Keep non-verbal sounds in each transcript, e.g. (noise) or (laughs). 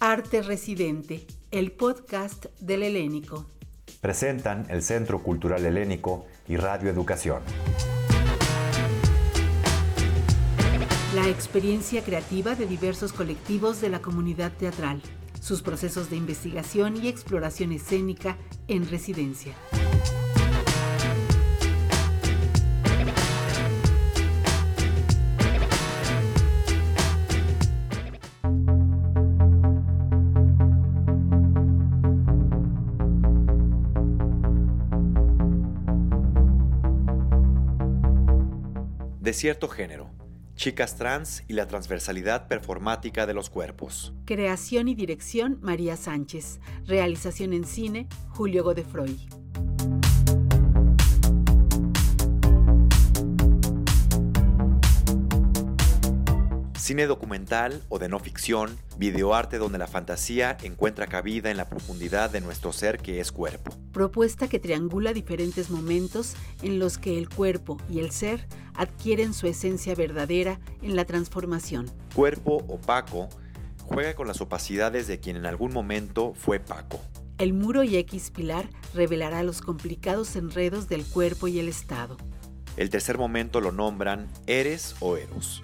Arte Residente, el podcast del Helénico. Presentan el Centro Cultural Helénico y Radio Educación. La experiencia creativa de diversos colectivos de la comunidad teatral, sus procesos de investigación y exploración escénica en residencia. De cierto género, chicas trans y la transversalidad performática de los cuerpos. Creación y dirección María Sánchez. Realización en cine Julio Godefroy. Cine documental o de no ficción, videoarte donde la fantasía encuentra cabida en la profundidad de nuestro ser que es cuerpo. Propuesta que triangula diferentes momentos en los que el cuerpo y el ser adquieren su esencia verdadera en la transformación. Cuerpo opaco juega con las opacidades de quien en algún momento fue Paco. El muro y X pilar revelará los complicados enredos del cuerpo y el Estado. El tercer momento lo nombran Eres o Eros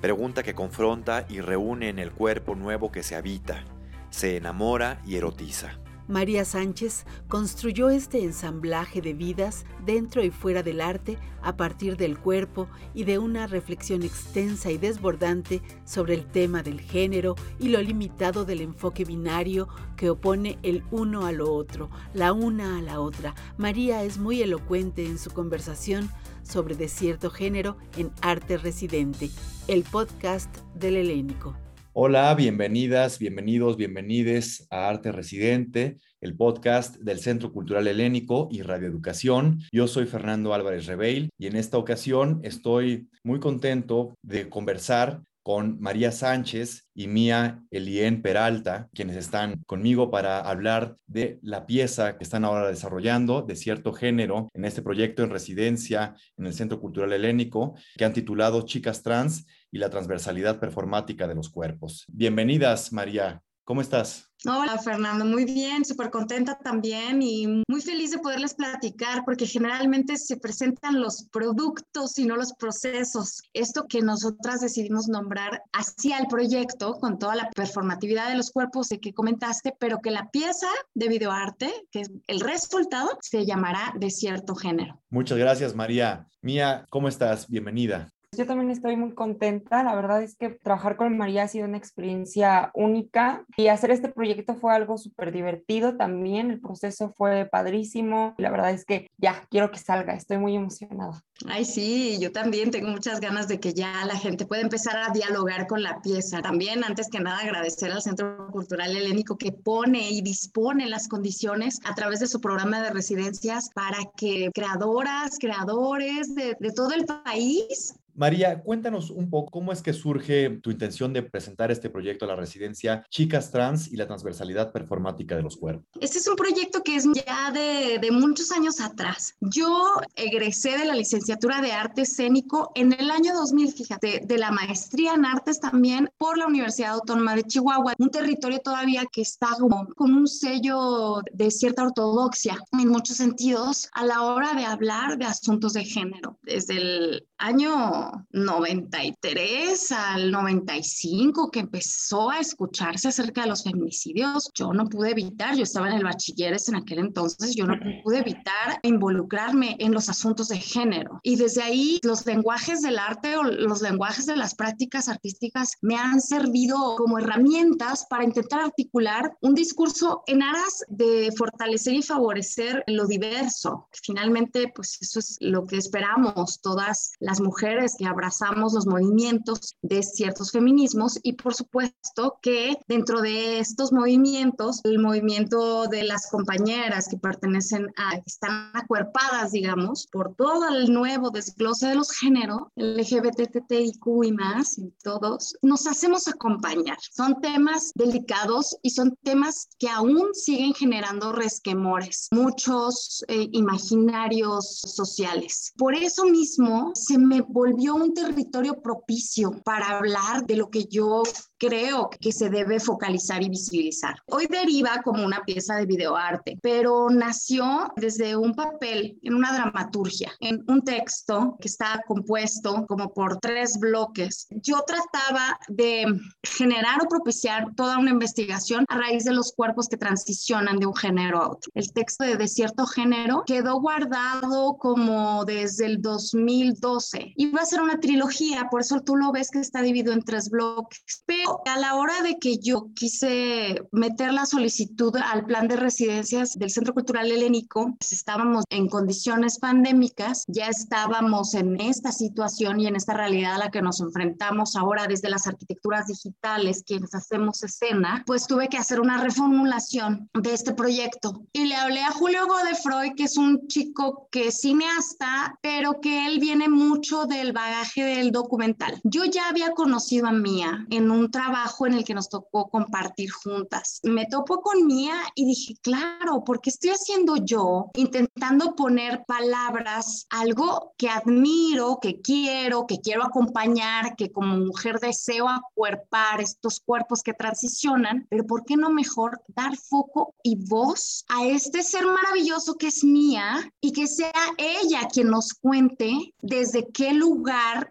Pregunta que confronta y reúne en el cuerpo nuevo que se habita, se enamora y erotiza. María Sánchez construyó este ensamblaje de vidas dentro y fuera del arte a partir del cuerpo y de una reflexión extensa y desbordante sobre el tema del género y lo limitado del enfoque binario que opone el uno a lo otro, la una a la otra. María es muy elocuente en su conversación sobre de cierto género en Arte Residente, el podcast del Helénico. Hola, bienvenidas, bienvenidos, bienvenides a Arte Residente, el podcast del Centro Cultural Helénico y Radioeducación. Yo soy Fernando Álvarez Rebeil y en esta ocasión estoy muy contento de conversar con María Sánchez y Mía Elien Peralta, quienes están conmigo para hablar de la pieza que están ahora desarrollando de cierto género en este proyecto en residencia en el Centro Cultural Helénico, que han titulado Chicas Trans y la transversalidad performática de los cuerpos. Bienvenidas, María. ¿Cómo estás? Hola Fernando, muy bien, súper contenta también y muy feliz de poderles platicar porque generalmente se presentan los productos y no los procesos. Esto que nosotras decidimos nombrar hacia el proyecto con toda la performatividad de los cuerpos de que comentaste, pero que la pieza de videoarte, que es el resultado, se llamará de cierto género. Muchas gracias María. Mía, ¿cómo estás? Bienvenida. Yo también estoy muy contenta. La verdad es que trabajar con María ha sido una experiencia única y hacer este proyecto fue algo súper divertido también. El proceso fue padrísimo. La verdad es que ya quiero que salga. Estoy muy emocionada. Ay, sí, yo también tengo muchas ganas de que ya la gente pueda empezar a dialogar con la pieza. También, antes que nada, agradecer al Centro Cultural Helénico que pone y dispone las condiciones a través de su programa de residencias para que creadoras, creadores de, de todo el país María, cuéntanos un poco cómo es que surge tu intención de presentar este proyecto a la residencia Chicas Trans y la transversalidad performática de los cuerpos. Este es un proyecto que es ya de, muchos años atrás. Yo egresé de la licenciatura de arte escénico en el año 2000, fíjate, de la maestría en artes también por la Universidad Autónoma de Chihuahua, un territorio todavía que está como con un sello de cierta ortodoxia en muchos sentidos a la hora de hablar de asuntos de género. Desde el año 93 al 95 que empezó a escucharse acerca de los feminicidios, yo no pude evitar, yo estaba en el bachilleres en aquel entonces, yo no pude evitar involucrarme en los asuntos de género. Y desde ahí los lenguajes del arte o los lenguajes de las prácticas artísticas me han servido como herramientas para intentar articular un discurso en aras de fortalecer y favorecer lo diverso. Finalmente, pues eso es lo que esperamos todas las mujeres que abrazamos los movimientos de ciertos feminismos y por supuesto que dentro de estos movimientos, el movimiento de las compañeras que pertenecen a, que están acuerpadas, digamos, por todo el nuevo desglose de los géneros, LGBTTIQ y más, y todos, nos hacemos acompañar. Son temas delicados y son temas que aún siguen generando resquemores, muchos eh, imaginarios sociales. Por eso mismo se me volvió volvió un territorio propicio para hablar de lo que yo creo que se debe focalizar y visibilizar. Hoy deriva como una pieza de videoarte, pero nació desde un papel en una dramaturgia, en un texto que está compuesto como por tres bloques. Yo trataba de generar o propiciar toda una investigación a raíz de los cuerpos que transicionan de un género a otro. El texto de De cierto género quedó guardado como desde el 2012. Iba a ser una trilogía, por eso tú lo ves que está dividido en tres bloques. Pero a la hora de que yo quise meter la solicitud al plan de residencias del Centro Cultural Helénico, pues estábamos en condiciones pandémicas, ya estábamos en esta situación y en esta realidad a la que nos enfrentamos ahora desde las arquitecturas digitales, quienes hacemos escena, pues tuve que hacer una reformulación de este proyecto. Y le hablé a Julio Godefroy, que es un chico que es cineasta, pero que él viene mucho del bagaje del documental. Yo ya había conocido a Mía en un trabajo en el que nos tocó compartir juntas. Me topo con Mía y dije, claro, porque estoy haciendo yo intentando poner palabras, algo que admiro, que quiero, que quiero acompañar, que como mujer deseo acuerpar estos cuerpos que transicionan, pero ¿por qué no mejor dar foco y voz a este ser maravilloso que es Mía y que sea ella quien nos cuente desde qué lugar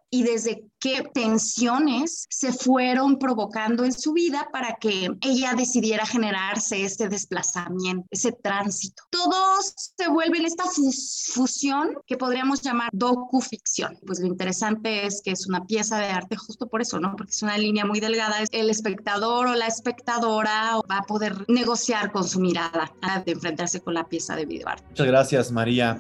y desde qué tensiones se fueron provocando en su vida para que ella decidiera generarse este desplazamiento, ese tránsito. Todo se vuelve en esta fusión que podríamos llamar docuficción. Pues lo interesante es que es una pieza de arte justo por eso, ¿no? Porque es una línea muy delgada. El espectador o la espectadora va a poder negociar con su mirada de enfrentarse con la pieza de videoarte. Muchas gracias, María.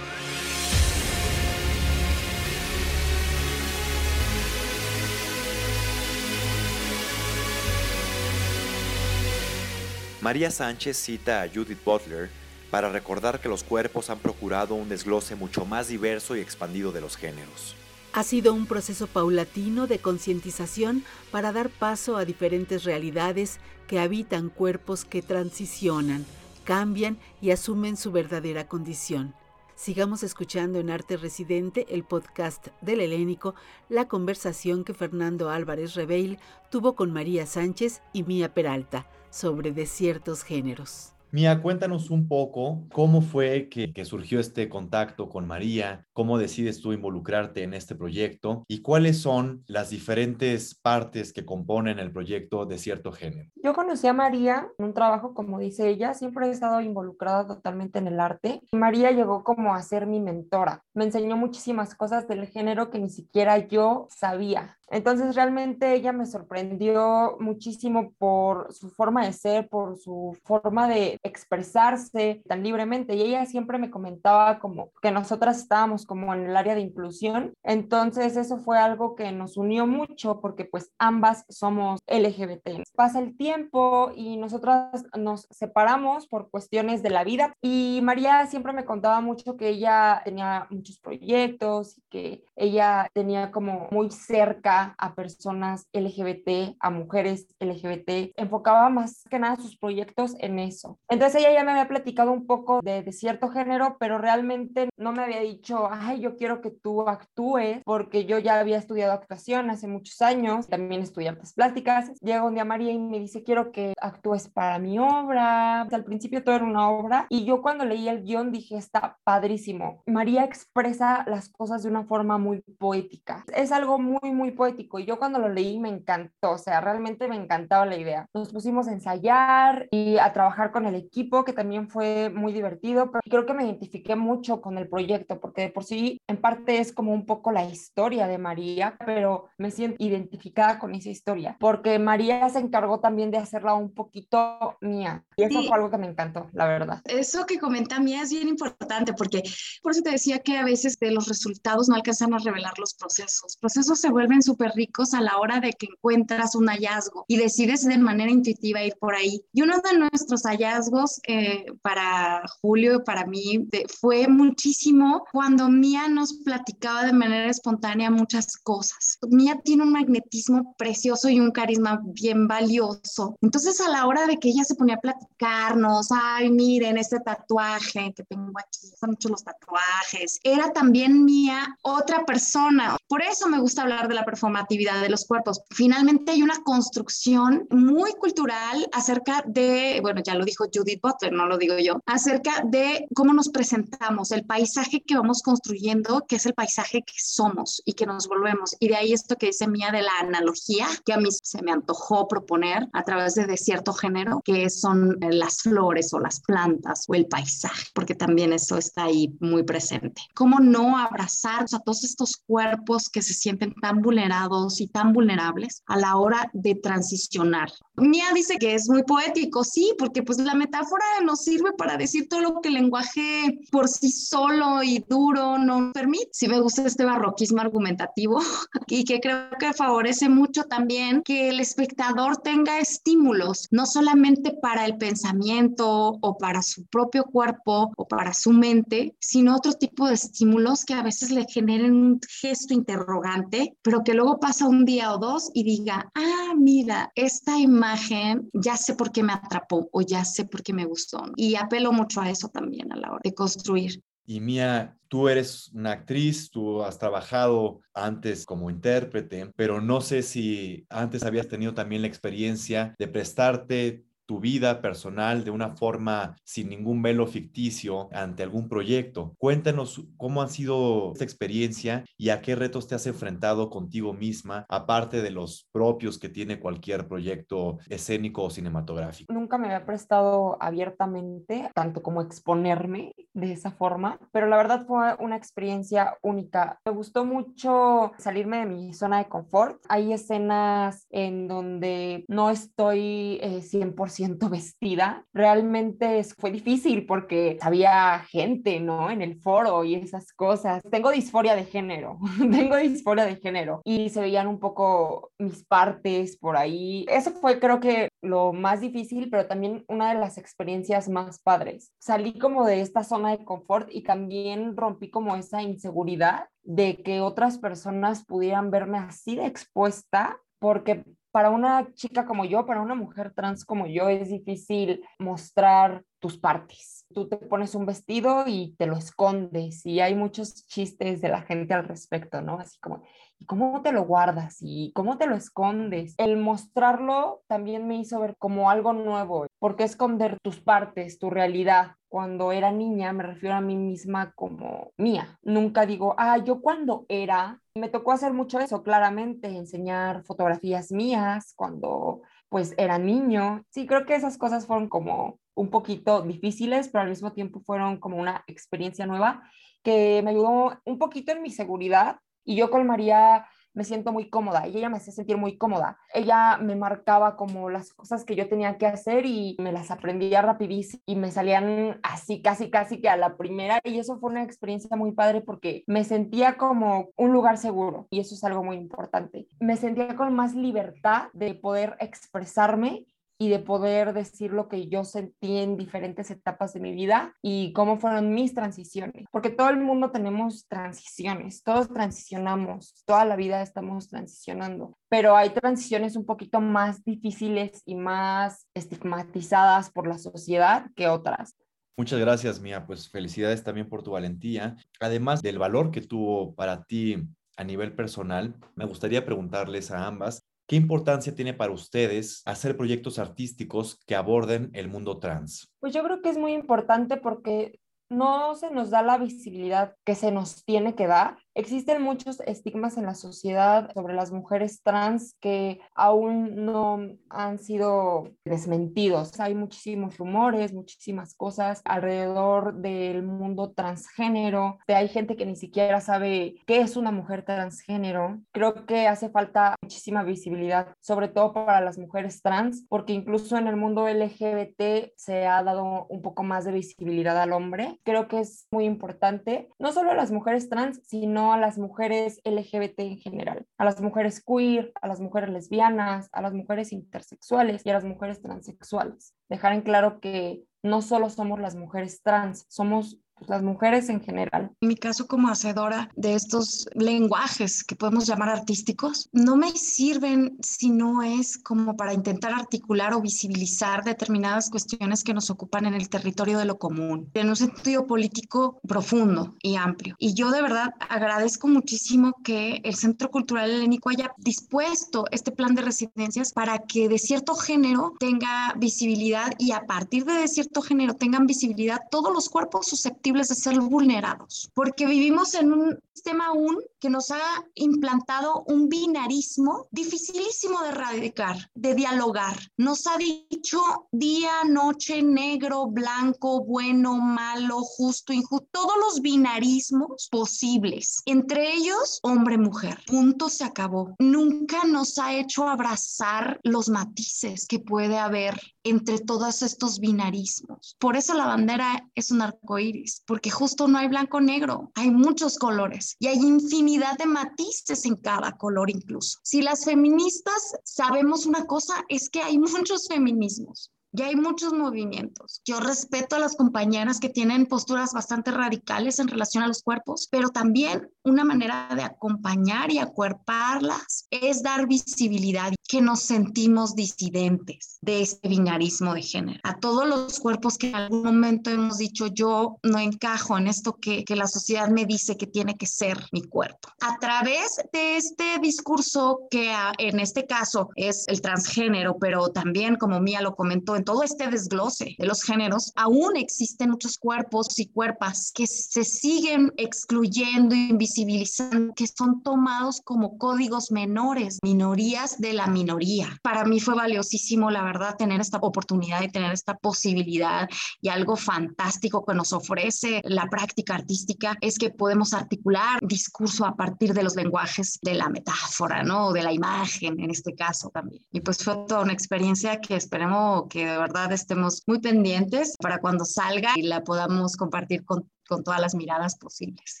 María Sánchez cita a Judith Butler para recordar que los cuerpos han procurado un desglose mucho más diverso y expandido de los géneros. Ha sido un proceso paulatino de concientización para dar paso a diferentes realidades que habitan cuerpos que transicionan, cambian y asumen su verdadera condición. Sigamos escuchando en Arte Residente, el podcast del Helénico, la conversación que Fernando Álvarez Reveil tuvo con María Sánchez y Mía Peralta sobre desiertos géneros. Mía, cuéntanos un poco cómo fue que, surgió este contacto con María, cómo decides tú involucrarte en este proyecto y cuáles son las diferentes partes que componen el proyecto de cierto género. Yo conocí a María en un trabajo, como dice ella, siempre he estado involucrada totalmente en el arte. María llegó como a ser mi mentora. Me enseñó muchísimas cosas del género que ni siquiera yo sabía. Entonces realmente ella me sorprendió muchísimo por su forma de ser, por su forma de expresarse tan libremente. Y ella siempre me comentaba como que nosotras estábamos como en el área de inclusión. Entonces eso fue algo que nos unió mucho porque pues ambas somos LGBT. Pasa el tiempo y nosotras nos separamos por cuestiones de la vida. Y María siempre me contaba mucho que ella tenía muchos proyectos y que ella tenía como muy cerca a personas LGBT, a mujeres LGBT, enfocaba más que nada sus proyectos en eso. Entonces ella ya me había platicado un poco de, de cierto género, pero realmente no me había dicho, ay, yo quiero que tú actúes, porque yo ya había estudiado actuación hace muchos años, también estudié artes plásticas. Llega un día María y me dice, quiero que actúes para mi obra. Al principio todo era una obra y yo cuando leí el guion dije, está padrísimo. María expresa las cosas de una forma muy poética. Es algo muy, muy poético y yo cuando lo leí me encantó, o sea, realmente me encantaba la idea. Nos pusimos a ensayar y a trabajar con el equipo, que también fue muy divertido, pero creo que me identifiqué mucho con el proyecto, porque de por sí en parte es como un poco la historia de María, pero me siento identificada con esa historia, porque María se encargó también de hacerla un poquito mía. Y eso fue algo que me encantó, la verdad. Eso que comenta Mía es bien importante, porque por eso te decía que a veces de los resultados no alcanzan a revelar los procesos. Procesos se vuelven su súper ricos a la hora de que encuentras un hallazgo y decides de manera intuitiva ir por ahí. Y uno de nuestros hallazgos eh, para Julio y para mí fue muchísimo cuando Mía nos platicaba de manera espontánea muchas cosas. Mía tiene un magnetismo precioso y un carisma bien valioso. Entonces a la hora de que ella se ponía a platicarnos, ay, miren este tatuaje que tengo aquí, son muchos los tatuajes, era también Mía otra persona. Por eso me gusta hablar de la performatividad de los cuerpos. Finalmente hay una construcción muy cultural acerca de, bueno, ya lo dijo Judith Butler, no lo digo yo, acerca de cómo nos presentamos, el paisaje que vamos construyendo, que es el paisaje que somos y que nos volvemos. Y de ahí esto que dice Mía de la analogía, que a mí se me antojó proponer a través de, de cierto género, que son las flores o las plantas o el paisaje, porque también eso está ahí muy presente. ¿Cómo no abrazar a todos estos cuerpos que se sienten tan vulnerados y tan vulnerables a la hora de transicionar? Mía dice que es muy poético, sí, porque pues la metáfora nos sirve para decir todo lo que el lenguaje por sí solo y duro no permite. Sí me gusta este barroquismo argumentativo (laughs) y que creo que favorece mucho también que el espectador tenga estímulos, no solamente para el pensamiento o para su propio cuerpo o para su mente, sino otro tipo de estímulos que a veces le generen un gesto interrogante, pero que luego pasa un día o dos y diga, ah, mira, esta imagen ya sé por qué me atrapó o ya sé por qué me gustó. Y apelo mucho a eso también a la hora de construir. Y Mía, tú eres una actriz, tú has trabajado antes como intérprete, pero no sé si antes habías tenido también la experiencia de prestarte tu vida personal de una forma sin ningún velo ficticio ante algún proyecto. Cuéntanos cómo ha sido esta experiencia y a qué retos te has enfrentado contigo misma, aparte de los propios que tiene cualquier proyecto escénico o cinematográfico. Nunca me había prestado abiertamente, tanto como exponerme de esa forma, pero la verdad fue una experiencia única. Me gustó mucho salirme de mi zona de confort. Hay escenas en donde no estoy eh, 100% vestida, realmente fue difícil porque había gente, ¿no? En el foro y esas cosas. Tengo disforia de género, (laughs) tengo disforia de género y se veían un poco mis partes por ahí. Eso fue creo que lo más difícil, pero también una de las experiencias más padres. Salí como de esta zona de confort y también rompí como esa inseguridad de que otras personas pudieran verme así expuesta porque para una chica como yo, para una mujer trans como yo, es difícil mostrar tus partes. Tú te pones un vestido y te lo escondes y hay muchos chistes de la gente al respecto, ¿no? Así como, ¿y cómo te lo guardas? ¿Y cómo te lo escondes? El mostrarlo también me hizo ver como algo nuevo. ¿Por qué esconder tus partes, tu realidad? Cuando era niña me refiero a mí misma como mía. Nunca digo, ah, yo cuando era, me tocó hacer mucho eso, claramente, enseñar fotografías mías cuando pues era niño. Sí, creo que esas cosas fueron como un poquito difíciles, pero al mismo tiempo fueron como una experiencia nueva que me ayudó un poquito en mi seguridad y yo con María me siento muy cómoda y ella me hacía sentir muy cómoda. Ella me marcaba como las cosas que yo tenía que hacer y me las aprendía rapidísimo y me salían así, casi, casi que a la primera y eso fue una experiencia muy padre porque me sentía como un lugar seguro y eso es algo muy importante. Me sentía con más libertad de poder expresarme y de poder decir lo que yo sentí en diferentes etapas de mi vida y cómo fueron mis transiciones. Porque todo el mundo tenemos transiciones, todos transicionamos, toda la vida estamos transicionando, pero hay transiciones un poquito más difíciles y más estigmatizadas por la sociedad que otras. Muchas gracias, Mía. Pues felicidades también por tu valentía. Además del valor que tuvo para ti a nivel personal, me gustaría preguntarles a ambas ¿Qué importancia tiene para ustedes hacer proyectos artísticos que aborden el mundo trans? Pues yo creo que es muy importante porque no se nos da la visibilidad que se nos tiene que dar Existen muchos estigmas en la sociedad sobre las mujeres trans que aún no han sido desmentidos. Hay muchísimos rumores, muchísimas cosas alrededor del mundo transgénero. Hay gente que ni siquiera sabe qué es una mujer transgénero. Creo que hace falta muchísima visibilidad, sobre todo para las mujeres trans, porque incluso en el mundo LGBT se ha dado un poco más de visibilidad al hombre. Creo que es muy importante, no solo a las mujeres trans, sino a las mujeres LGBT en general, a las mujeres queer, a las mujeres lesbianas, a las mujeres intersexuales y a las mujeres transexuales. Dejar en claro que no solo somos las mujeres trans, somos las mujeres en general. En mi caso como hacedora de estos lenguajes que podemos llamar artísticos, no me sirven si no es como para intentar articular o visibilizar determinadas cuestiones que nos ocupan en el territorio de lo común, en un sentido político profundo y amplio. Y yo de verdad agradezco muchísimo que el Centro Cultural Helénico haya dispuesto este plan de residencias para que de cierto género tenga visibilidad y a partir de cierto género tengan visibilidad todos los cuerpos susceptibles de ser vulnerados, porque vivimos en un sistema aún que nos ha implantado un binarismo dificilísimo de erradicar, de dialogar. Nos ha dicho día, noche, negro, blanco, bueno, malo, justo, injusto, todos los binarismos posibles, entre ellos hombre-mujer. Punto se acabó. Nunca nos ha hecho abrazar los matices que puede haber entre todos estos binarismos. Por eso la bandera es un arco porque justo no hay blanco-negro, hay muchos colores y hay infinidad de matices en cada color incluso. Si las feministas sabemos una cosa, es que hay (laughs) muchos feminismos. Ya hay muchos movimientos. Yo respeto a las compañeras que tienen posturas bastante radicales en relación a los cuerpos, pero también una manera de acompañar y acuerparlas es dar visibilidad, que nos sentimos disidentes de este binarismo de género. A todos los cuerpos que en algún momento hemos dicho yo no encajo en esto que, que la sociedad me dice que tiene que ser mi cuerpo. A través de este discurso que en este caso es el transgénero, pero también como Mía lo comentó, todo este desglose de los géneros, aún existen muchos cuerpos y cuerpas que se siguen excluyendo, invisibilizando, que son tomados como códigos menores, minorías de la minoría. Para mí fue valiosísimo, la verdad, tener esta oportunidad y tener esta posibilidad y algo fantástico que nos ofrece la práctica artística es que podemos articular discurso a partir de los lenguajes de la metáfora, ¿no? De la imagen en este caso también. Y pues fue toda una experiencia que esperemos que de verdad estemos muy pendientes para cuando salga y la podamos compartir con, con todas las miradas posibles.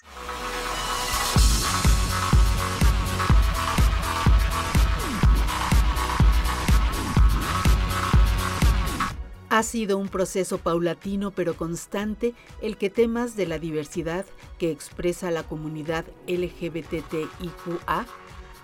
Ha sido un proceso paulatino pero constante el que temas de la diversidad que expresa la comunidad LGBTIQA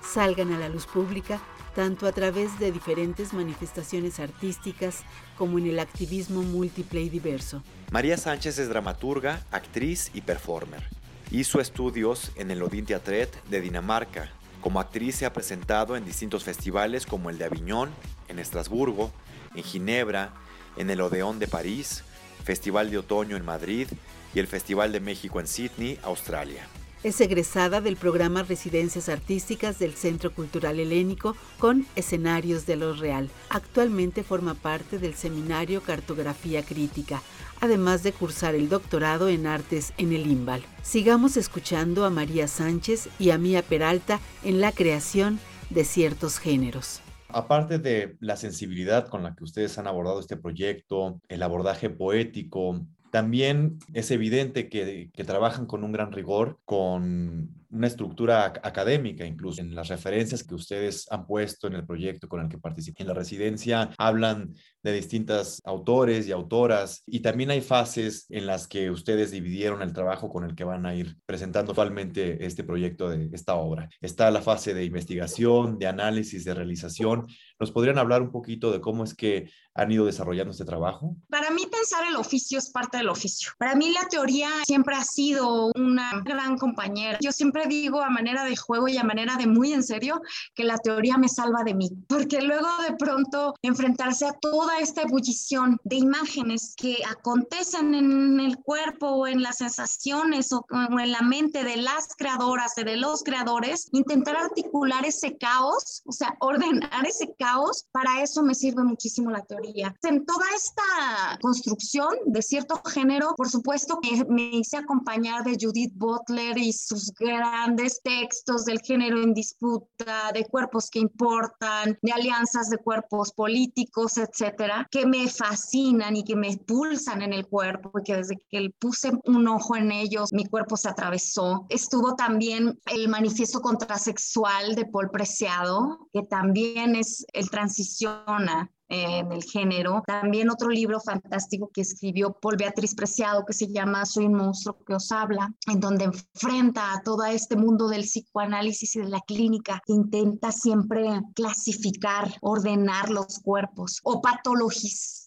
salgan a la luz pública tanto a través de diferentes manifestaciones artísticas como en el activismo múltiple y diverso. María Sánchez es dramaturga, actriz y performer. Hizo estudios en el Odin Teatret de Dinamarca. Como actriz se ha presentado en distintos festivales como el de Aviñón, en Estrasburgo, en Ginebra, en el Odeón de París, Festival de Otoño en Madrid y el Festival de México en Sydney, Australia. Es egresada del programa Residencias Artísticas del Centro Cultural Helénico con escenarios de lo real. Actualmente forma parte del seminario Cartografía Crítica, además de cursar el doctorado en artes en el IMBAL. Sigamos escuchando a María Sánchez y a Mía Peralta en la creación de ciertos géneros. Aparte de la sensibilidad con la que ustedes han abordado este proyecto, el abordaje poético, también es evidente que, trabajan con un gran rigor, con una estructura académica, incluso en las referencias que ustedes han puesto en el proyecto con el que participan en la residencia, hablan de distintos autores y autoras y también hay fases en las que ustedes dividieron el trabajo con el que van a ir presentando actualmente este proyecto de esta obra. Está la fase de investigación, de análisis, de realización. ¿Nos podrían hablar un poquito de cómo es que han ido desarrollando este trabajo? Para mí pensar el oficio es parte del oficio. Para mí la teoría siempre ha sido una gran compañera. Yo siempre digo a manera de juego y a manera de muy en serio que la teoría me salva de mí, porque luego de pronto enfrentarse a toda esta ebullición de imágenes que acontecen en el cuerpo o en las sensaciones o, en la mente de las creadoras, de los creadores, intentar articular ese caos, o sea, ordenar ese caos, para eso me sirve muchísimo la teoría. En toda esta construcción de cierto género, por supuesto que me hice acompañar de Judith Butler y sus grandes textos del género en disputa, de cuerpos que importan, de alianzas de cuerpos políticos, etcétera, que me fascinan y que me pulsan en el cuerpo, y que desde que puse un ojo en ellos, mi cuerpo se atravesó. Estuvo también el manifiesto contrasexual de Paul Preciado, que también es el transiciona en el género. También otro libro fantástico que escribió Paul Beatriz Preciado que se llama Soy un monstruo que os habla, en donde enfrenta a todo este mundo del psicoanálisis y de la clínica, intenta siempre clasificar, ordenar los cuerpos o patologizar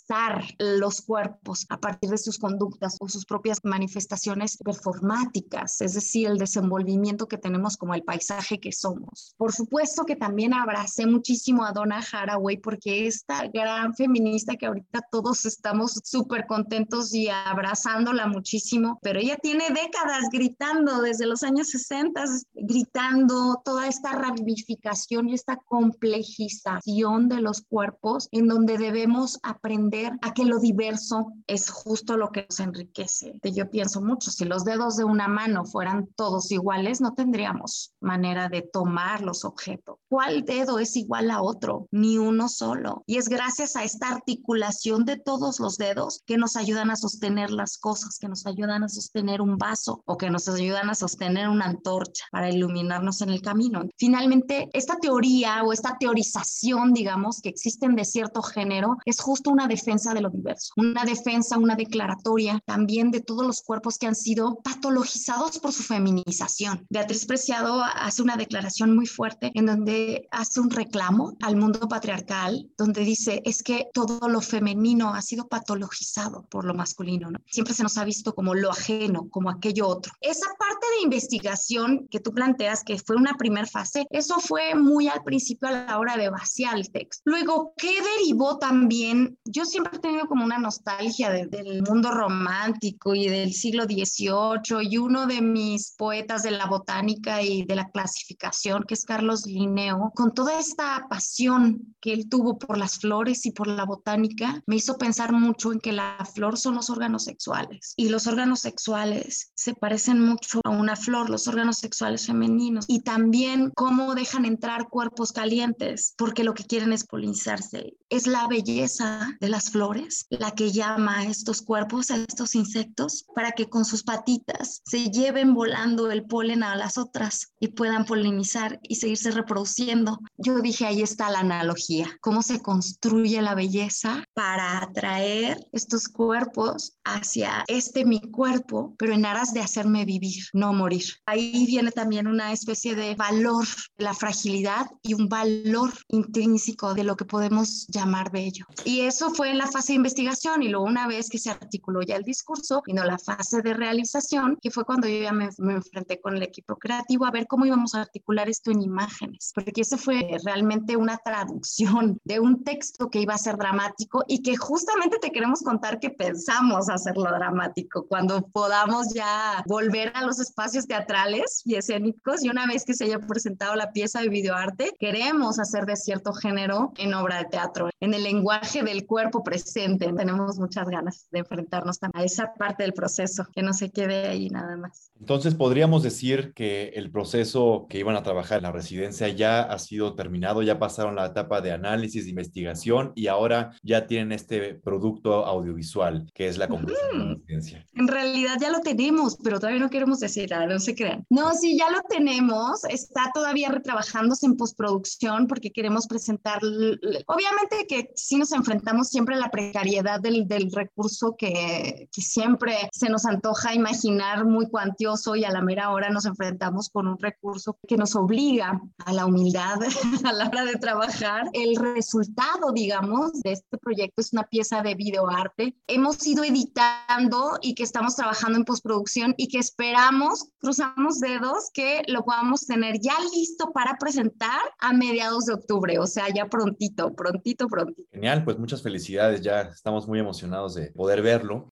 los cuerpos a partir de sus conductas o sus propias manifestaciones performáticas, es decir, el desenvolvimiento que tenemos como el paisaje que somos. Por supuesto que también abracé muchísimo a Donna Haraway porque esta gran feminista que ahorita todos estamos súper contentos y abrazándola muchísimo, pero ella tiene décadas gritando desde los años 60, gritando toda esta ramificación y esta complejización de los cuerpos en donde debemos aprender a que lo diverso es justo lo que nos enriquece. Yo pienso mucho, si los dedos de una mano fueran todos iguales, no tendríamos manera de tomar los objetos. ¿Cuál dedo es igual a otro? Ni uno solo. Y es gracias a esta articulación de todos los dedos que nos ayudan a sostener las cosas, que nos ayudan a sostener un vaso o que nos ayudan a sostener una antorcha para iluminarnos en el camino. Finalmente, esta teoría o esta teorización, digamos, que existen de cierto género, es justo una defensa defensa de lo diverso, una defensa, una declaratoria también de todos los cuerpos que han sido patologizados por su feminización. Beatriz Preciado hace una declaración muy fuerte en donde hace un reclamo al mundo patriarcal, donde dice es que todo lo femenino ha sido patologizado por lo masculino, ¿no? Siempre se nos ha visto como lo ajeno, como aquello otro. Esa parte de investigación que tú planteas, que fue una primera fase, eso fue muy al principio a la hora de vaciar el texto. Luego, ¿qué derivó también? Yo siempre siempre he tenido como una nostalgia del mundo romántico y del siglo XVIII y uno de mis poetas de la botánica y de la clasificación, que es Carlos Linneo, con toda esta pasión que él tuvo por las flores y por la botánica, me hizo pensar mucho en que la flor son los órganos sexuales y los órganos sexuales se parecen mucho a una flor, los órganos sexuales femeninos y también cómo dejan entrar cuerpos calientes porque lo que quieren es polinizarse. Es la belleza de flores la que llama a estos cuerpos, a estos insectos, para que con sus patitas se lleven volando el polen a las otras y puedan polinizar y seguirse reproduciendo. Yo dije, ahí está la analogía, cómo se construye la belleza para atraer estos cuerpos hacia este mi cuerpo, pero en aras de hacerme vivir, no morir. Ahí viene también una especie de valor la fragilidad y un valor intrínseco de lo que podemos llamar bello. Y eso fue la fase de investigación y luego una vez que se articuló ya el discurso, vino la fase de realización, que fue cuando yo ya me, me enfrenté con el equipo creativo a ver cómo íbamos a articular esto en imágenes, porque ese fue realmente una traducción de un texto que iba a ser dramático y que justamente te queremos contar que pensamos hacerlo dramático cuando podamos ya volver a los espacios teatrales y escénicos y una vez que se haya presentado la pieza de videoarte, queremos hacer de cierto género en obra de teatro, en el lenguaje del cuerpo presente. Tenemos muchas ganas de enfrentarnos a esa parte del proceso, que no se quede ahí nada más. Entonces, podríamos decir que el proceso que iban a trabajar en la residencia ya ha sido terminado, ya pasaron la etapa de análisis, de investigación y ahora ya tienen este producto audiovisual, que es la conclusión de la residencia. En realidad ya lo tenemos, pero todavía no queremos decir nada, no se crean. No, sí, ya lo tenemos, está todavía retrabajándose en postproducción porque queremos presentar, obviamente que sí nos enfrentamos siempre a la precariedad del, del recurso que, que, siempre se nos antoja imaginar muy cuantioso y a la mera hora nos enfrentamos con un recurso que nos obliga a la humildad (laughs) a la hora de trabajar. El resultado, digamos, de este proyecto es una pieza de videoarte. Hemos ido editando y que estamos trabajando en postproducción y que esperamos, cruzamos dedos, que lo podamos tener ya listo para presentar a mediados de octubre, o sea, ya prontito, prontito, prontito. Genial, pues muchas felicidades ya estamos muy emocionados de poder verlo.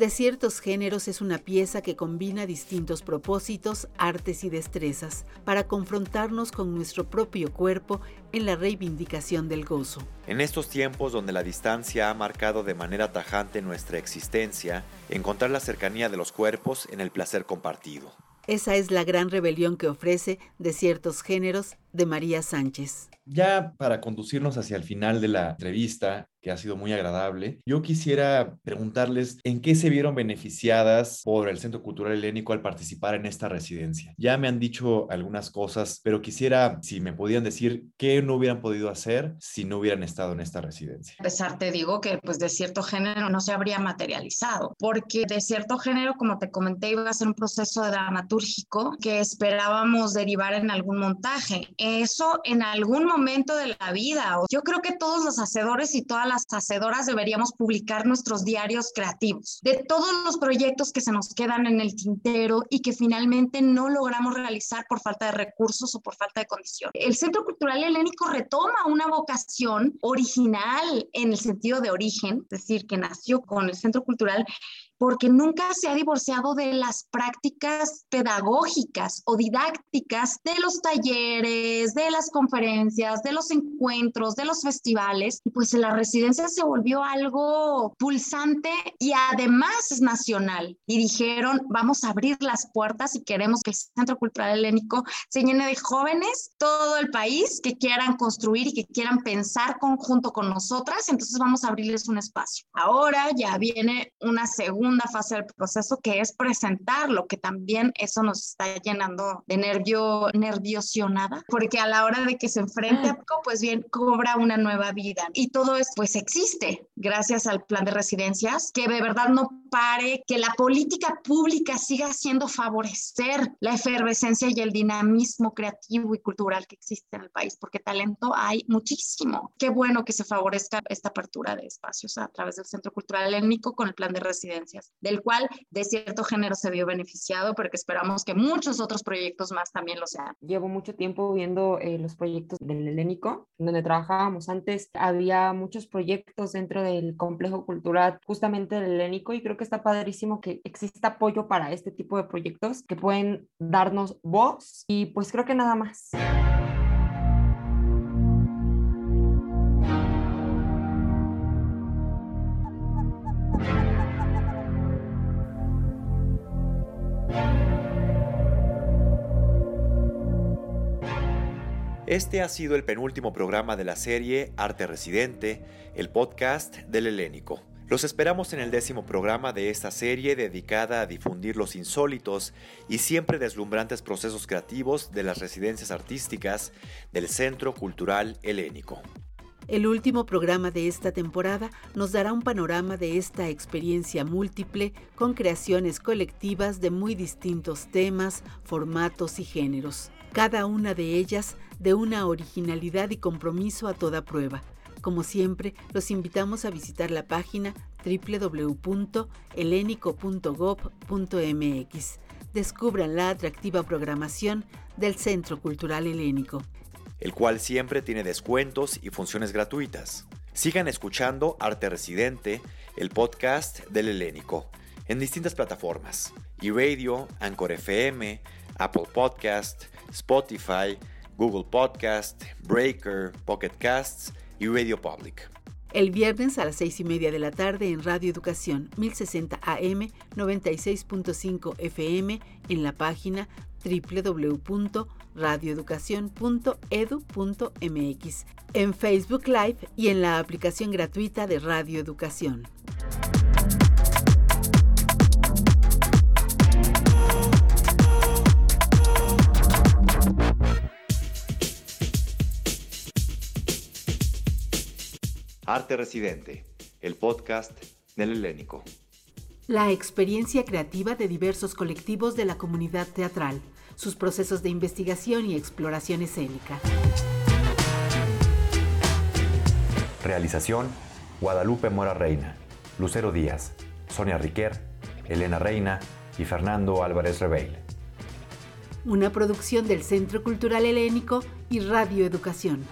De ciertos géneros es una pieza que combina distintos propósitos, artes y destrezas para confrontarnos con nuestro propio cuerpo en la reivindicación del gozo. En estos tiempos donde la distancia ha marcado de manera tajante nuestra existencia, encontrar la cercanía de los cuerpos en el placer compartido. Esa es la gran rebelión que ofrece de ciertos géneros de María Sánchez. Ya para conducirnos hacia el final de la entrevista, que ha sido muy agradable. Yo quisiera preguntarles en qué se vieron beneficiadas por el Centro Cultural Helénico al participar en esta residencia. Ya me han dicho algunas cosas, pero quisiera si me podían decir qué no hubieran podido hacer si no hubieran estado en esta residencia. A pesar te digo que pues de cierto género no se habría materializado, porque de cierto género, como te comenté, iba a ser un proceso dramatúrgico que esperábamos derivar en algún montaje. Eso en algún momento de la vida. Yo creo que todos los hacedores y todas las hacedoras deberíamos publicar nuestros diarios creativos de todos los proyectos que se nos quedan en el tintero y que finalmente no logramos realizar por falta de recursos o por falta de condiciones. El Centro Cultural Helénico retoma una vocación original en el sentido de origen, es decir, que nació con el Centro Cultural porque nunca se ha divorciado de las prácticas pedagógicas o didácticas de los talleres, de las conferencias, de los encuentros, de los festivales. Y pues la residencia se volvió algo pulsante y además es nacional. Y dijeron, vamos a abrir las puertas y queremos que el Centro Cultural Helénico se llene de jóvenes, todo el país, que quieran construir y que quieran pensar conjunto con nosotras. Entonces vamos a abrirles un espacio. Ahora ya viene una segunda fase del proceso que es presentarlo, que también eso nos está llenando de nervio, nerviosionada, porque a la hora de que se enfrente a poco, pues bien, cobra una nueva vida. Y todo esto pues existe gracias al plan de residencias, que de verdad no pare, que la política pública siga siendo favorecer la efervescencia y el dinamismo creativo y cultural que existe en el país, porque talento hay muchísimo. Qué bueno que se favorezca esta apertura de espacios a través del Centro Cultural Étnico con el plan de del cual de cierto género se vio beneficiado, pero que esperamos que muchos otros proyectos más también lo sean. Llevo mucho tiempo viendo eh, los proyectos del Helénico, donde trabajábamos antes. Había muchos proyectos dentro del complejo cultural justamente del Helénico y creo que está padrísimo que exista apoyo para este tipo de proyectos que pueden darnos voz y pues creo que nada más. Este ha sido el penúltimo programa de la serie Arte Residente, el podcast del Helénico. Los esperamos en el décimo programa de esta serie dedicada a difundir los insólitos y siempre deslumbrantes procesos creativos de las residencias artísticas del Centro Cultural Helénico. El último programa de esta temporada nos dará un panorama de esta experiencia múltiple con creaciones colectivas de muy distintos temas, formatos y géneros cada una de ellas de una originalidad y compromiso a toda prueba. Como siempre, los invitamos a visitar la página www.helenico.gov.mx. Descubran la atractiva programación del Centro Cultural Helénico, el cual siempre tiene descuentos y funciones gratuitas. Sigan escuchando Arte Residente, el podcast del Helénico, en distintas plataformas: iRadio, Anchor FM, Apple Podcast, Spotify, Google Podcast, Breaker, Pocket Casts y Radio Public. El viernes a las seis y media de la tarde en Radio Educación 1060 AM 96.5 FM en la página www.radioeducación.edu.mx, en Facebook Live y en la aplicación gratuita de Radio Educación. Arte Residente, el podcast del Helénico. La experiencia creativa de diversos colectivos de la comunidad teatral, sus procesos de investigación y exploración escénica. Realización, Guadalupe Mora Reina, Lucero Díaz, Sonia Riquer, Elena Reina y Fernando Álvarez Rebeil. Una producción del Centro Cultural Helénico y Radio Educación.